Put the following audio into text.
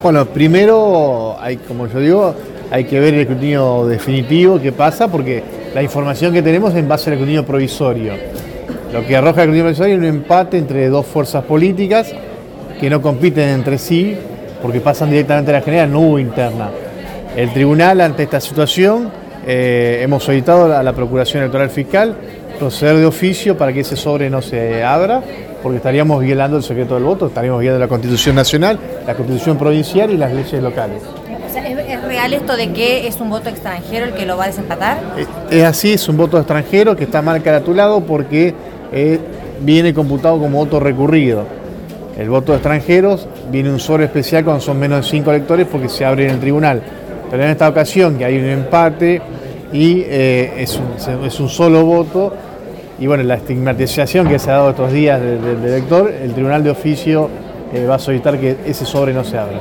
Bueno, primero, hay, como yo digo, hay que ver el escrutinio definitivo, qué pasa, porque la información que tenemos es en base al escrutinio provisorio. Lo que arroja el escrutinio provisorio es un empate entre dos fuerzas políticas que no compiten entre sí, porque pasan directamente a la general, no hubo interna. El tribunal, ante esta situación, eh, hemos solicitado a la Procuración Electoral Fiscal proceder de oficio para que ese sobre no se abra, porque estaríamos violando el secreto del voto, estaríamos violando la Constitución Nacional, la Constitución Provincial y las leyes locales. O sea, ¿es, es real esto de que es un voto extranjero el que lo va a desempatar? Es así, es un voto extranjero que está mal caratulado porque eh, viene computado como voto recurrido. El voto de extranjeros viene un sobre especial cuando son menos de cinco electores porque se abre en el tribunal. Pero en esta ocasión que hay un empate y eh, es, un, es un solo voto, y bueno, la estigmatización que se ha dado estos días del, del elector, el tribunal de oficio eh, va a solicitar que ese sobre no se abra.